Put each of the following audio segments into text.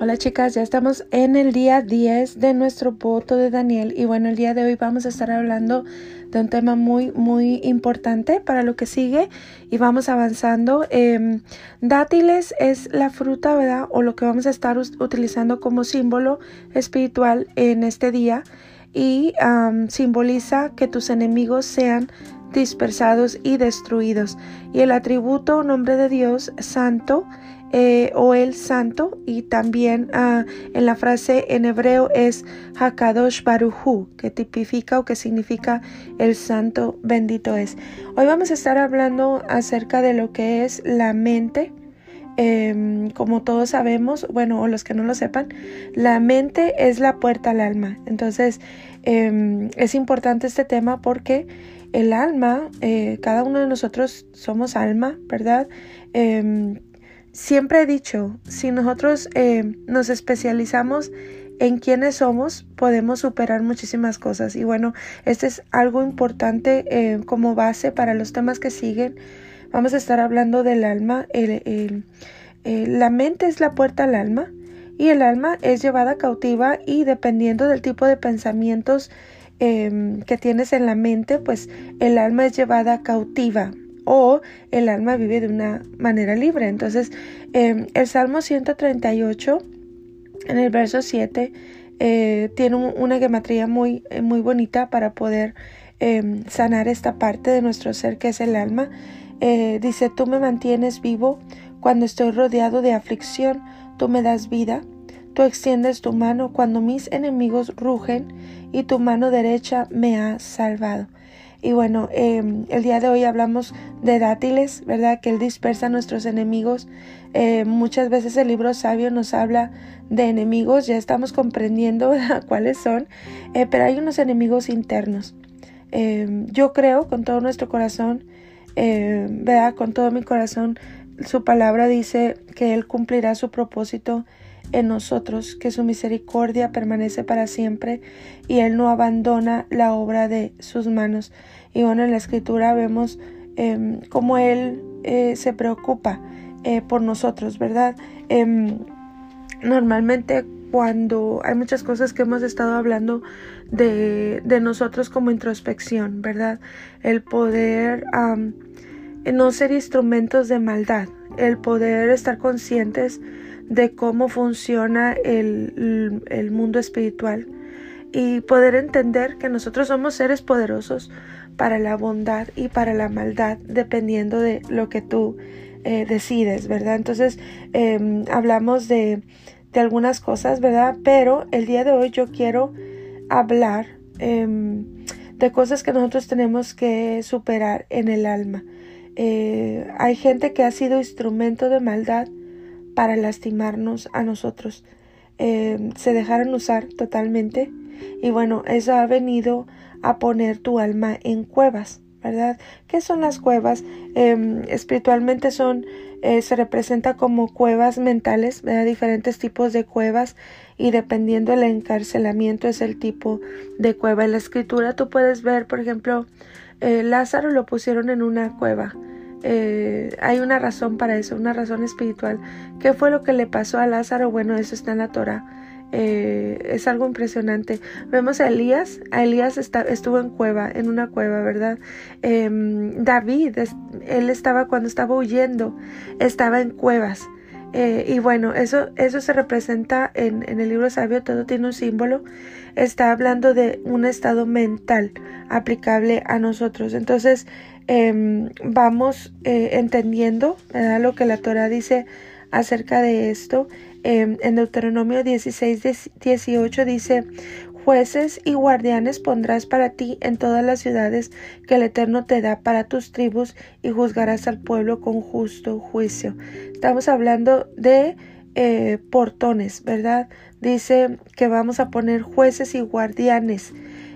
Hola chicas, ya estamos en el día 10 de nuestro voto de Daniel y bueno, el día de hoy vamos a estar hablando de un tema muy, muy importante para lo que sigue y vamos avanzando. Em, dátiles es la fruta, ¿verdad? O lo que vamos a estar utilizando como símbolo espiritual en este día y simboliza que tus enemigos sean dispersados y destruidos. Y el atributo nombre de Dios santo eh, o el santo y también ah, en la frase en hebreo es Hakadosh Baruhu que tipifica o que significa el santo bendito es. Hoy vamos a estar hablando acerca de lo que es la mente. Em, como todos sabemos, bueno, o los que no lo sepan, la mente es la puerta al alma. Entonces, em, es importante este tema porque el alma, eh, cada uno de nosotros somos alma, ¿verdad? Em, siempre he dicho, si nosotros eh, nos especializamos en quiénes somos, podemos superar muchísimas cosas. Y bueno, este es algo importante eh, como base para los temas que siguen. Vamos a estar hablando del alma. Eh, la mente es la puerta al alma y el alma es llevada cautiva y dependiendo del tipo de pensamientos que tienes en la mente, pues el alma es llevada cautiva, o el alma vive de una manera libre. Entonces, em, el Salmo 138, en el verso 7, eh, tiene una gematría muy, eh, muy bonita para poder em, sanar esta parte de nuestro ser que es el alma. Eh, dice, tú me mantienes vivo cuando estoy rodeado de aflicción, tú me das vida. Tú extiendes tu mano cuando mis enemigos rugen y tu mano derecha me ha salvado. Y bueno, em, el día de hoy hablamos de dátiles, ¿verdad? Que Él dispersa a nuestros enemigos. Eh, muchas veces el libro sabio nos habla de enemigos, ya estamos comprendiendo cuáles son, eh, pero hay unos enemigos internos. Em, yo creo con todo nuestro corazón, em, ¿verdad? Con todo mi corazón, su palabra dice que Él cumplirá su propósito en nosotros, que su misericordia permanece para siempre y Él no abandona la obra de sus manos. Y bueno, en la escritura vemos eh, cómo Él eh, se preocupa eh, por nosotros, ¿verdad? Em, normalmente cuando hay muchas cosas que hemos estado hablando de, de nosotros como introspección, ¿verdad? El poder no ser instrumentos de maldad, el poder estar conscientes de cómo funciona el, el mundo espiritual y poder entender que nosotros somos seres poderosos para la bondad y para la maldad, dependiendo de lo que tú eh, decides, ¿verdad? Entonces, em, hablamos de, de, algunas cosas, ¿verdad? Pero el día de hoy yo quiero hablar em, de cosas que nosotros tenemos que superar en el alma. Eh, hay gente que ha sido instrumento de maldad para lastimarnos a nosotros. Em, se dejaron usar totalmente y bueno, eso ha venido a poner tu alma en cuevas, ¿verdad? ¿Qué son las cuevas? Em, espiritualmente son, eh, se representa como cuevas mentales, ¿verdad? Diferentes tipos de cuevas y dependiendo del encarcelamiento es el tipo de cueva. En la escritura tú puedes ver, por ejemplo, eh, Lázaro lo pusieron en una cueva. Eh, hay una razón para eso, una razón espiritual. ¿Qué fue lo que le pasó a Lázaro? Bueno, eso está en la Torah. Eh, es algo impresionante. Vemos a Elías, a Elías estuvo en cueva, en una cueva, ¿verdad? Em, David, él estaba cuando estaba huyendo, estaba en cuevas. Eh, y bueno, eso, eso se representa en, en, el libro sabio, todo tiene un símbolo. Está hablando de un estado mental aplicable a nosotros. Entonces, em, vamos eh, entendiendo lo que la Torah dice acerca de esto. Em, en Deuteronomio 16, 18 dice, jueces y guardianes pondrás para ti en todas las ciudades que el Eterno te da para tus tribus y juzgarás al pueblo con justo juicio. Estamos hablando de eh, portones, ¿verdad? Dice que vamos a poner jueces y guardianes.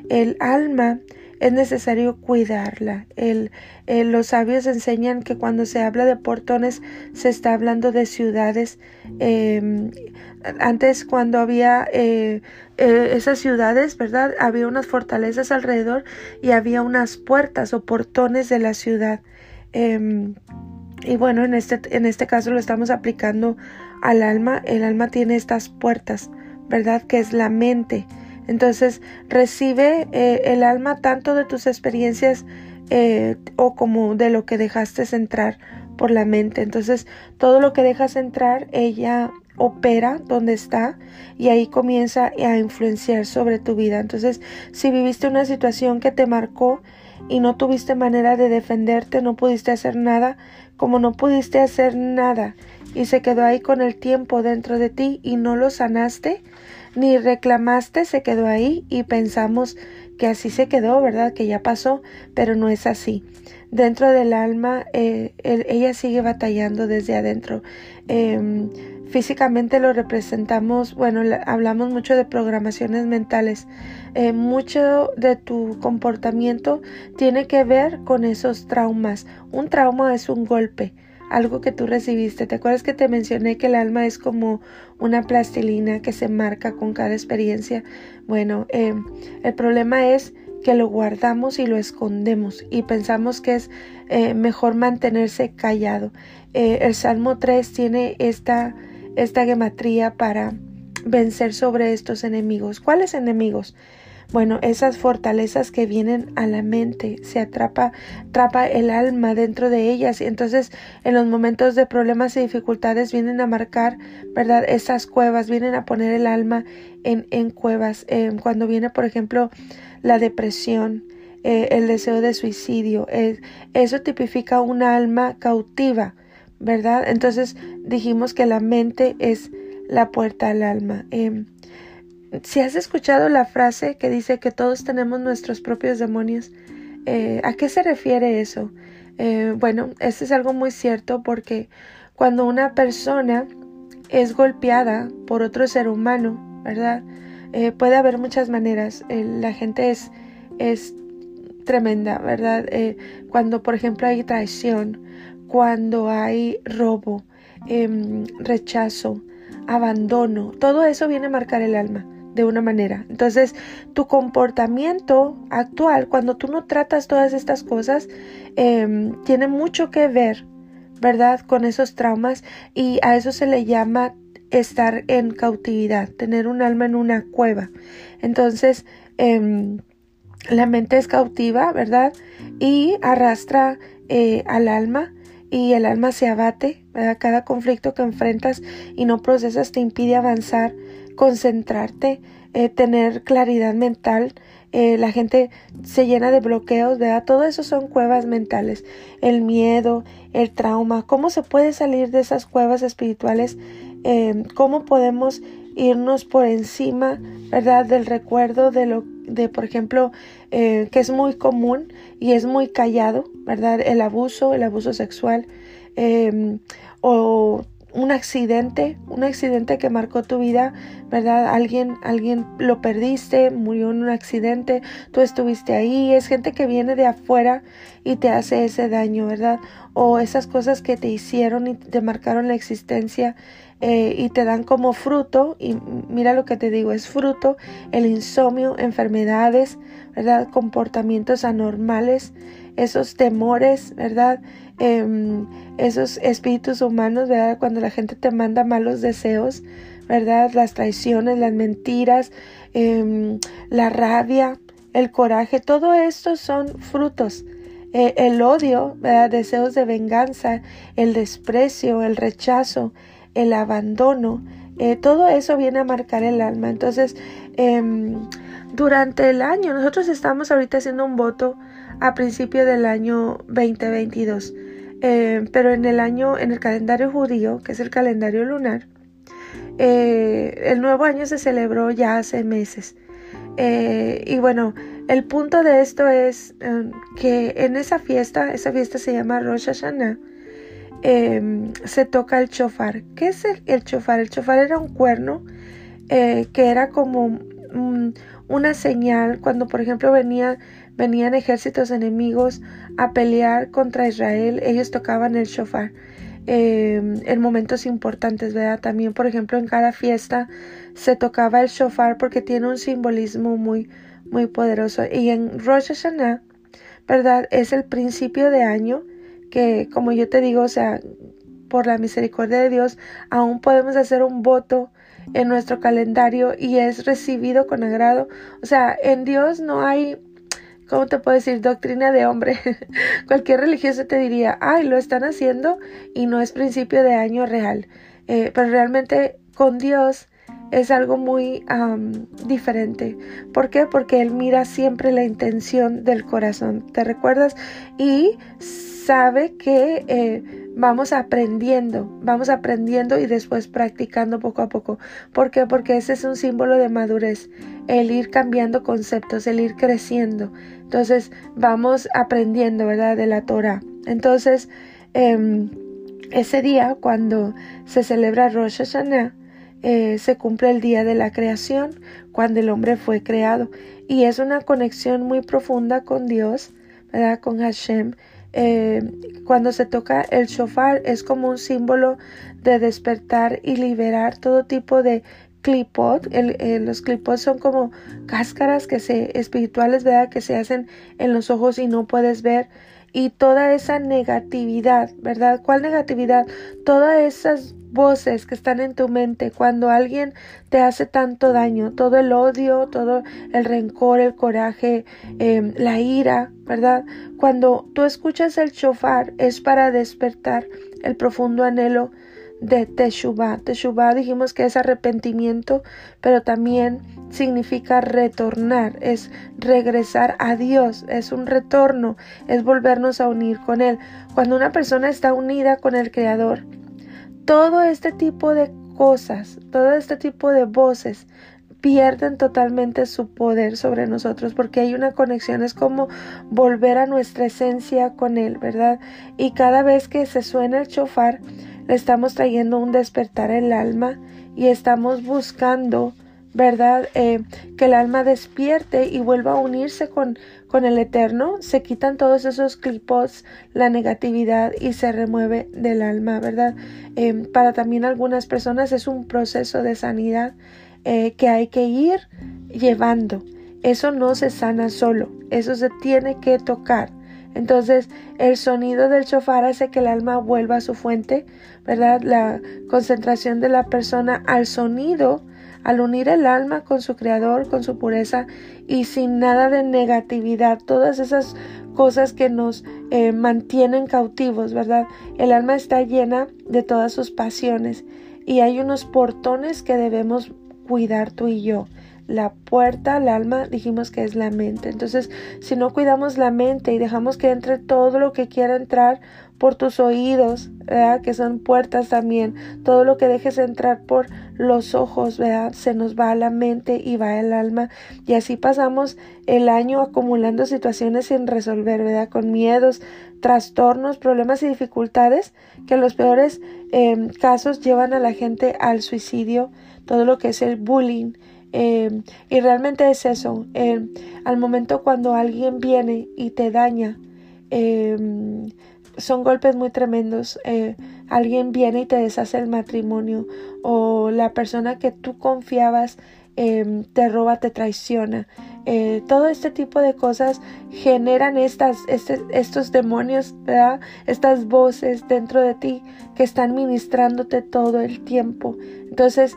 El alma es necesario cuidarla. El, los sabios enseñan que cuando se habla de portones se está hablando de ciudades. Em, antes cuando había eh, eh, esas ciudades, ¿verdad? Había unas fortalezas alrededor y había unas puertas o portones de la ciudad. Em, y bueno, en este, en este caso lo estamos aplicando al alma, el alma tiene estas puertas, ¿verdad? Que es la mente. Entonces recibe eh, el alma tanto de tus experiencias eh, o como de lo que dejaste entrar por la mente. Entonces todo lo que dejas entrar, ella opera donde está y ahí comienza a influenciar sobre tu vida. Entonces si viviste una situación que te marcó, y no tuviste manera de defenderte, no pudiste hacer nada, como no pudiste hacer nada y se quedó ahí con el tiempo dentro de ti y no lo sanaste, ni reclamaste, se quedó ahí y pensamos que así se quedó, ¿verdad? Que ya pasó, pero no es así. Dentro del alma, eh, ella sigue batallando desde adentro. Em, físicamente lo representamos, bueno, hablamos mucho de programaciones mentales. Eh, mucho de tu comportamiento tiene que ver con esos traumas. Un trauma es un golpe, algo que tú recibiste. ¿Te acuerdas que te mencioné que el alma es como una plastilina que se marca con cada experiencia? Bueno, eh, el problema es que lo guardamos y lo escondemos y pensamos que es eh, mejor mantenerse callado. el Salmo 3 tiene esta esta gematría para vencer sobre estos enemigos. ¿Cuáles enemigos? Bueno, esas fortalezas que vienen a la mente, se atrapa, atrapa el alma dentro de ellas y entonces en los momentos de problemas y dificultades vienen a marcar, ¿verdad? Esas cuevas, vienen a poner el alma en, en cuevas. Eh, cuando viene, por ejemplo, la depresión, eh, el deseo de suicidio, eh, eso tipifica una alma cautiva ¿verdad? Entonces dijimos que la mente es la puerta al alma. Em, si has escuchado la frase que dice que todos tenemos nuestros propios demonios, eh, ¿a qué se refiere eso? Eh, bueno, esto es algo muy cierto porque cuando una persona es golpeada por otro ser humano, ¿verdad? Eh, puede haber muchas maneras. la gente es, es tremenda, ¿verdad? cuando, por ejemplo, hay traición, cuando hay robo, em, rechazo, abandono, todo eso viene a marcar el alma de una manera. Entonces, tu comportamiento actual, cuando tú no tratas todas estas cosas, em, tiene mucho que ver, ¿verdad? Con esos traumas y a eso se le llama estar en cautividad, tener un alma en una cueva. Entonces, em, la mente es cautiva, ¿verdad? Y arrastra eh, al alma y el alma se abate, cada conflicto que enfrentas y no procesas te impide avanzar, concentrarte, eh, tener claridad mental. Eh, la gente se llena de bloqueos, ¿verdad? Todo eso son cuevas mentales. El miedo, el trauma. ¿Cómo se puede salir de esas cuevas espirituales? Eh, ¿Cómo podemos irnos por encima, ¿verdad? Del recuerdo de lo de, por ejemplo, que es muy común y es muy callado, ¿verdad? El abuso, el abuso sexual o un accidente, un accidente que marcó tu vida, ¿verdad? Alguien, alguien lo perdiste, murió en un accidente, tú estuviste ahí, es gente que viene de afuera y te hace ese daño, ¿verdad? O esas cosas que te hicieron y te marcaron la existencia eh, y te dan como fruto, y mira lo que te digo, es fruto el insomnio, enfermedades, ¿verdad? Comportamientos anormales, esos temores, ¿verdad? Em, esos espíritus humanos, ¿verdad? Cuando la gente te manda malos deseos, ¿verdad? Las traiciones, las mentiras, em, la rabia, el coraje, todo esto son frutos. Eh, el odio, ¿verdad? Deseos de venganza, el desprecio, el rechazo, el abandono, eh, todo eso viene a marcar el alma. Entonces, em, durante el año, nosotros estamos ahorita haciendo un voto a principio del año 2022. Eh, pero en el año, en el calendario judío, que es el calendario lunar, eh, el nuevo año se celebró ya hace meses. Eh, y bueno, el punto de esto es que en esa fiesta, esa fiesta se llama Rosh Hashanah, se toca el chofar. ¿Qué es el, el chofar? El chofar era un cuerno que era como una señal cuando, por ejemplo, venía venían ejércitos enemigos a pelear contra Israel, ellos tocaban el shofar. Em, en momentos importantes, ¿verdad? También, por ejemplo, en cada fiesta se tocaba el shofar porque tiene un simbolismo muy, muy poderoso. Y en Rosh Hashanah, ¿verdad? Es el principio de año que, como yo te digo, o sea, por la misericordia de Dios, aún podemos hacer un voto en nuestro calendario y es recibido con agrado. O sea, en Dios no hay, ¿cómo te puedo decir? Doctrina de hombre. Cualquier religioso te diría, ay, lo están haciendo y no es principio de año real. Eh, pero realmente con Dios es algo muy diferente. ¿Por qué? Porque Él mira siempre la intención del corazón. ¿Te recuerdas? Y sabe que eh, vamos aprendiendo, vamos aprendiendo y después practicando poco a poco. ¿Por qué? Porque ese es un símbolo de madurez, el ir cambiando conceptos, el ir creciendo. Entonces vamos aprendiendo, ¿verdad? De la Torah. Entonces, em, ese día, cuando se celebra Rosh Hashanah, eh, se cumple el día de la creación, cuando el hombre fue creado. Y es una conexión muy profunda con Dios, ¿verdad? Con Hashem. Eh, cuando se toca el shofar es como un símbolo de despertar y liberar todo tipo de clipot. Eh, los clipot son como cáscaras que se, espirituales, ¿verdad? Que se hacen en los ojos y no puedes ver. Y toda esa negatividad, ¿verdad? ¿Cuál negatividad? Todas esas voces que están en tu mente cuando alguien te hace tanto daño, todo el odio, todo el rencor, el coraje, em, la ira, ¿verdad? Cuando tú escuchas el chofar es para despertar el profundo anhelo de Teshuvah. Teshuvah dijimos que es arrepentimiento, pero también significa retornar, es regresar a Dios, es un retorno, es volvernos a unir con Él. Cuando una persona está unida con el Creador, todo este tipo de cosas, todo este tipo de voces pierden totalmente su poder sobre nosotros porque hay una conexión, es como volver a nuestra esencia con Él, ¿verdad? Y cada vez que se suena el chofar, le estamos trayendo un despertar el alma y estamos buscando ¿verdad? Eh, que el alma despierte y vuelva a unirse con, con el Eterno, se quitan todos esos clipos, la negatividad y se remueve del alma, ¿verdad? Eh, para también algunas personas es un proceso de sanidad eh, que hay que ir llevando. Eso no se sana solo, eso se tiene que tocar. Entonces, el sonido del chofar hace que el alma vuelva a su fuente, ¿verdad? La concentración de la persona al sonido al unir el alma con su creador, con su pureza y sin nada de negatividad, todas esas cosas que nos eh, mantienen cautivos, ¿verdad? El alma está llena de todas sus pasiones y hay unos portones que debemos cuidar tú y yo. La puerta al alma dijimos que es la mente. Entonces, si no cuidamos la mente y dejamos que entre todo lo que quiera entrar por tus oídos, ¿verdad? que son puertas también, todo lo que dejes entrar por los ojos, ¿verdad? se nos va a la mente y va al alma y así pasamos el año acumulando situaciones sin resolver, ¿verdad? con miedos, trastornos, problemas y dificultades que en los peores em, casos llevan a la gente al suicidio, todo lo que es el bullying, Em, y realmente es eso. Em, al momento cuando alguien viene y te daña, em, son golpes muy tremendos. Eh, alguien viene y te deshace el matrimonio o la persona que tú confiabas te roba, te traiciona. Eh, todo este tipo de cosas generan estas, este, estos demonios, estas voces dentro de ti que están ministrándote todo el tiempo. Entonces,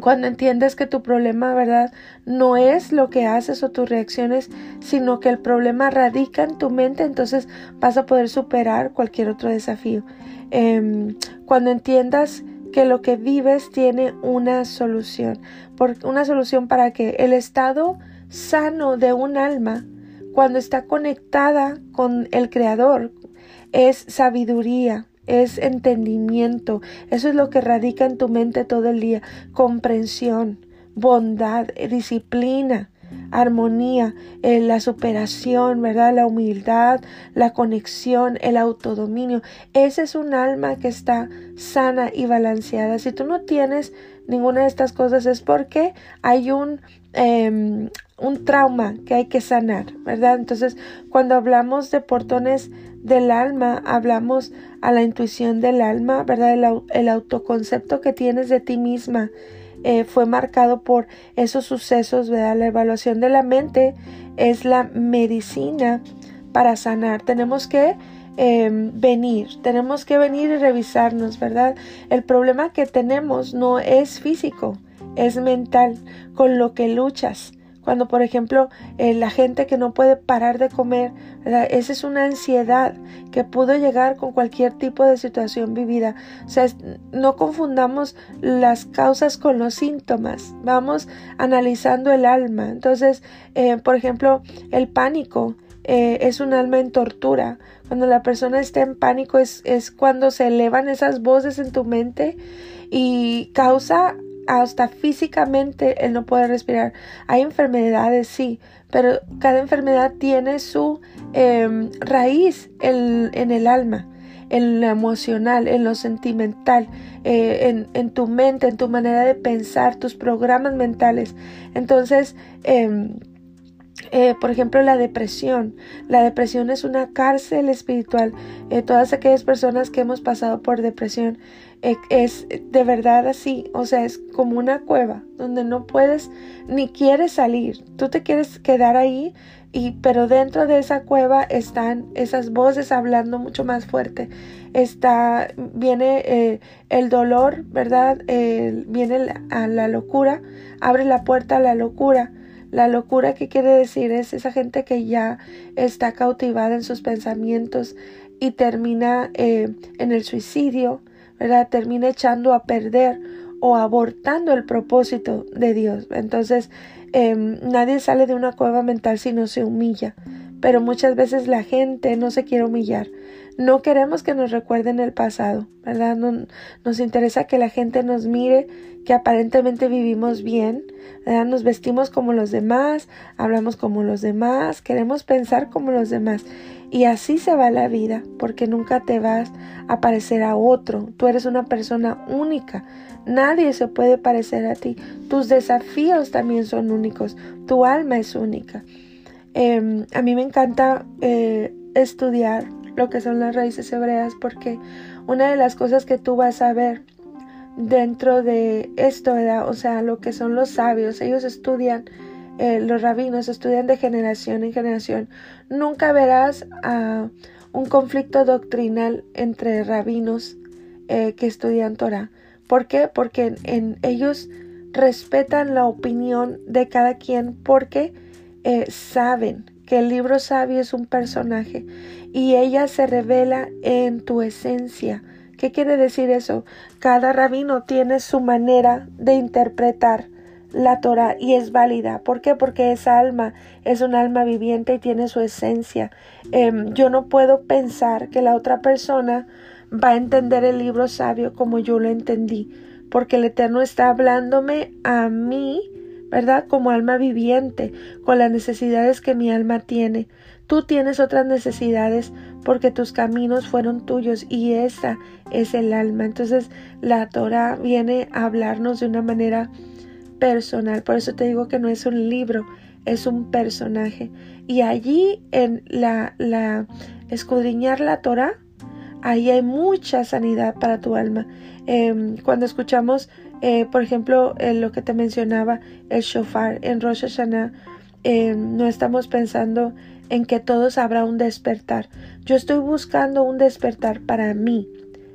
cuando entiendes que tu problema, ¿verdad? No es lo que haces o tus reacciones, sino que el problema radica en tu mente, entonces vas a poder superar cualquier otro desafío. Em, cuando entiendas que lo que vives tiene una solución, por, una solución para que el estado sano de un alma, cuando está conectada con el Creador, es sabiduría, es entendimiento. Eso es lo que radica en tu mente todo el día. Comprensión, bondad, disciplina, armonía, eh, la superación, ¿verdad? La humildad, la conexión, el autodominio. Ese es un alma que está sana y balanceada. Si tú no tienes ninguna de estas cosas es porque hay un, em, un trauma que hay que sanar, ¿verdad? Entonces, cuando hablamos de portones del alma, hablamos a la intuición del alma, ¿verdad? El, autoconcepto que tienes de ti misma eh, fue marcado por esos sucesos, ¿verdad? La evaluación de la mente es la medicina para sanar. Tenemos que em, venir, tenemos que venir y revisarnos, ¿verdad? El problema que tenemos no es físico, es mental, con lo que luchas. Cuando, por ejemplo, eh, la gente que no puede parar de comer, esa es una ansiedad que pudo llegar con cualquier tipo de situación vivida. O sea, no confundamos las causas con los síntomas. Vamos analizando el alma. Entonces, eh, por ejemplo, el pánico. Eh, es un alma en tortura. Cuando la persona está en pánico es, es cuando se elevan esas voces en tu mente y causa hasta físicamente el no poder respirar. Hay enfermedades, sí, pero cada enfermedad tiene su em, raíz en, el alma, en lo emocional, en lo sentimental, eh, en, tu mente, en tu manera de pensar, tus programas mentales. Entonces, em, eh, por ejemplo, la depresión. La depresión es una cárcel espiritual. Eh, todas aquellas personas que hemos pasado por depresión eh, es de verdad así. O sea, es como una cueva donde no puedes ni quieres salir. Tú te quieres quedar ahí, y, pero dentro de esa cueva están esas voces hablando mucho más fuerte. Está, viene el dolor, ¿verdad? viene a la locura, abre la puerta a la locura la locura que quiere decir es esa gente que ya está cautivada en sus pensamientos y termina eh, en el suicidio, ¿verdad? Termina echando a perder o abortando el propósito de Dios. Entonces, em, nadie sale de una cueva mental si no se humilla, pero muchas veces la gente no se quiere humillar. No queremos que nos recuerden el pasado, ¿verdad? nos interesa que la gente nos mire que aparentemente vivimos bien, nos vestimos como los demás, hablamos como los demás, queremos pensar como los demás. Y así se va la vida, porque nunca te vas a parecer a otro. Tú eres una persona única. Nadie se puede parecer a ti. Tus desafíos también son únicos. Tu alma es única. Em, a mí me encanta eh, estudiar lo que son las raíces hebreas porque una de las cosas que tú vas a ver dentro de esto, o sea, lo que son los sabios, ellos estudian, eh, los rabinos estudian de generación en generación. Nunca verás un conflicto doctrinal entre rabinos eh, que estudian Torah. ¿Por qué? Porque en, ellos respetan la opinión de cada quien porque eh, saben que el libro sabio es un personaje y ella se revela en tu esencia ¿Qué quiere decir eso? Cada rabino tiene su manera de interpretar la Torah y es válida. ¿Por qué? Porque esa alma es un alma viviente y tiene su esencia. Em, yo no puedo pensar que la otra persona va a entender el libro sabio como yo lo entendí, porque el Eterno está hablándome a mí, ¿verdad? Como alma viviente, con las necesidades que mi alma tiene. Tú tienes otras necesidades porque tus caminos fueron tuyos y esa es el alma. Entonces la Torah viene a hablarnos de una manera personal. Por eso te digo que no es un libro, es un personaje. Y allí en la, la escudriñar la Torah, ahí hay mucha sanidad para tu alma. Em, cuando escuchamos, eh, por ejemplo, lo que te mencionaba, el shofar en Rosh Hashanah, em, no estamos pensando en que todos habrá un despertar. Yo estoy buscando un despertar para mí.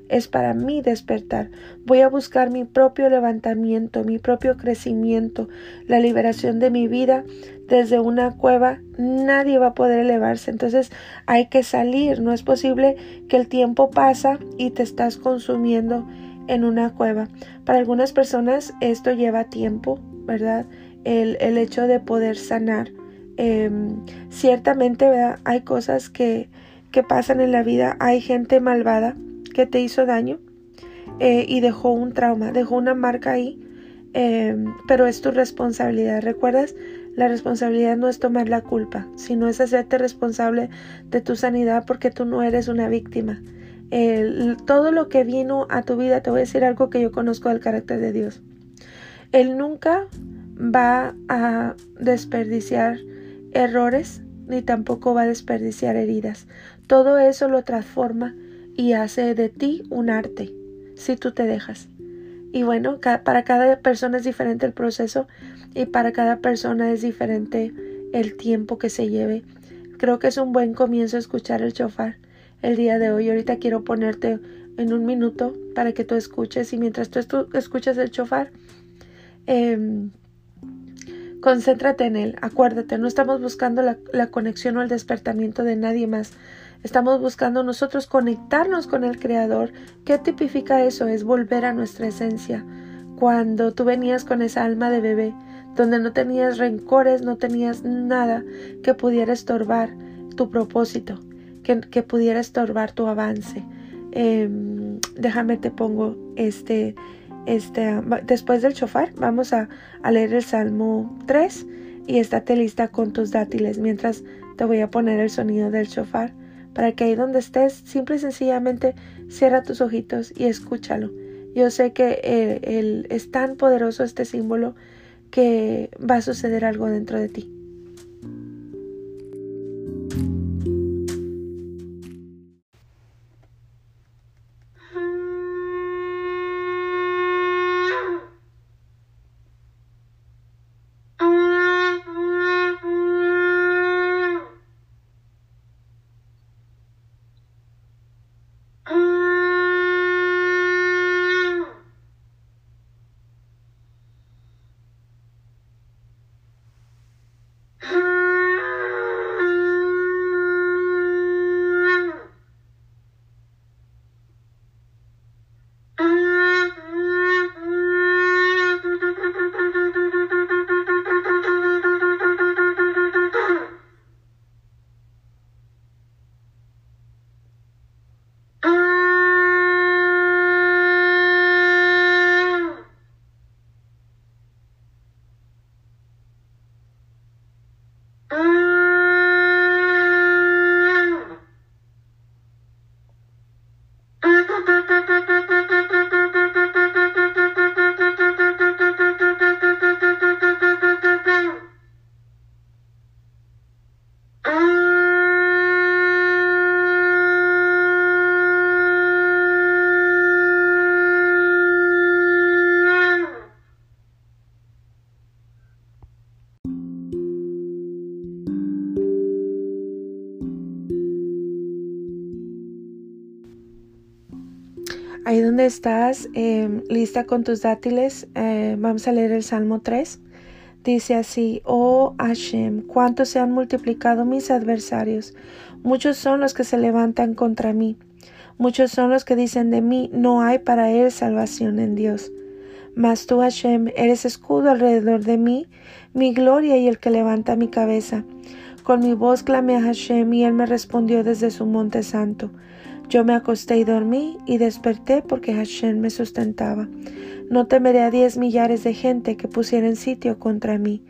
Es para mí despertar. Voy a buscar mi propio levantamiento, mi propio crecimiento, la liberación de mi vida desde una cueva. Nadie va a poder elevarse. Entonces hay que salir. No es posible que el tiempo pasa y te estás consumiendo en una cueva. Para algunas personas esto lleva tiempo, ¿verdad? El, el hecho de poder sanar Em, ciertamente hay cosas que, que, pasan en la vida, hay gente malvada que te hizo daño eh, y dejó un trauma, dejó una marca ahí, em, pero es tu responsabilidad. ¿Recuerdas? La responsabilidad no es tomar la culpa, sino es hacerte responsable de tu sanidad porque tú no eres una víctima. Todo lo que vino a tu vida, te voy a decir algo que yo conozco del carácter de Dios. Él nunca va a desperdiciar errores ni tampoco va a desperdiciar heridas. Todo eso lo transforma y hace de ti un arte, si tú te dejas. Y bueno, para cada persona es diferente el proceso y para cada persona es diferente el tiempo que se lleve. Creo que es un buen comienzo escuchar el chofar. El día de hoy. Ahorita quiero ponerte en un minuto para que tú escuches y mientras tú escuchas el chofar, em, concéntrate en él. Acuérdate, no estamos buscando la, la conexión o el despertamiento de nadie más. Estamos buscando nosotros conectarnos con el Creador. ¿Qué tipifica eso? Es volver a nuestra esencia. Cuando tú venías con esa alma de bebé, donde no tenías rencores, no tenías nada que pudiera estorbar tu propósito, que, pudiera estorbar tu avance. Em, déjame te pongo este, este, después del chofar, vamos a, leer el Salmo 3 y estate lista con tus dátiles mientras te voy a poner el sonido del chofar para que ahí donde estés, simple y sencillamente cierra tus ojitos y escúchalo. Yo sé que eh, es tan poderoso este símbolo que va a suceder algo dentro de ti. Estás, em, lista con tus dátiles, eh, vamos a leer el Salmo 3. Dice así, oh Hashem, cuánto se han multiplicado mis adversarios. Muchos son los que se levantan contra mí. Muchos son los que dicen de mí, no hay para él salvación en Dios. Mas tú, Hashem, eres escudo alrededor de mí, mi gloria y el que levanta mi cabeza. Con mi voz clamé a Hashem y él me respondió desde su monte santo. Yo me acosté y dormí y desperté porque Hashem me sustentaba. No temeré a diez millares de gente que pusieran sitio contra mí.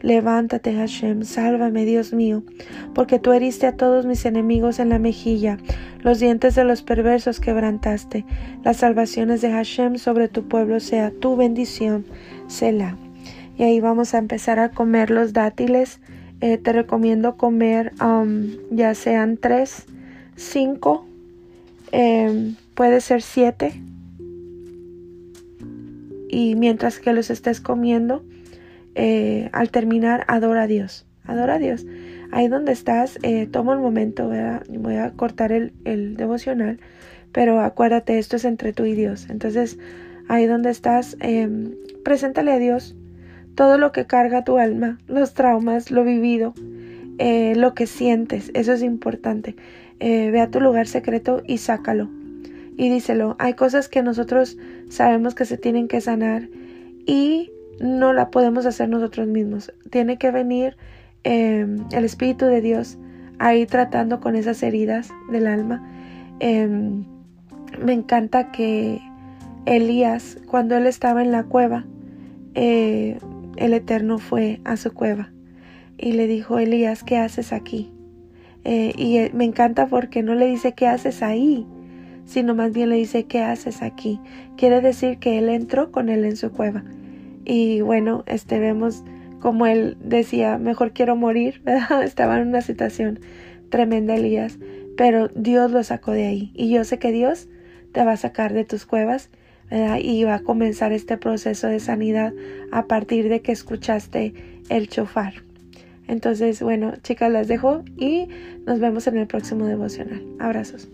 Levántate, Hashem, sálvame, Dios mío, porque tú heriste a todos mis enemigos en la mejilla, los dientes de los perversos quebrantaste. Las salvaciones de Hashem sobre tu pueblo sea tu bendición. Selah. Y ahí vamos a empezar a comer los dátiles. Eh, te recomiendo comer um, ya sean tres, cinco Em, puede ser siete. Y mientras que los estés comiendo, eh, al terminar, adora a Dios. Adora a Dios. Ahí donde estás, eh, toma un momento, voy a cortar el, el devocional, pero acuérdate, esto es entre tú y Dios. Entonces, ahí donde estás, eh, preséntale a Dios todo lo que carga tu alma, los traumas, lo vivido, eh, lo que sientes, eso es importante. Eh, ve a tu lugar secreto y sácalo. Y díselo, hay cosas que nosotros sabemos que se tienen que sanar y no la podemos hacer nosotros mismos. Tiene que venir em, el Espíritu de Dios ahí tratando con esas heridas del alma. Em, me encanta que Elías, cuando él estaba en la cueva, eh, el Eterno fue a su cueva y le dijo, Elías, ¿qué haces aquí? Eh, y eh, me encanta porque no le dice qué haces ahí, sino más bien le dice qué haces aquí. Quiere decir que él entró con él en su cueva. Y bueno, este vemos como él decía, mejor quiero morir, estaba en una situación tremenda Elías, pero Dios lo sacó de ahí. Y yo sé que Dios te va a sacar de tus cuevas y va a comenzar este proceso de sanidad a partir de que escuchaste el chofar. Entonces, bueno, chicas, las dejo y nos vemos en el próximo devocional. Abrazos.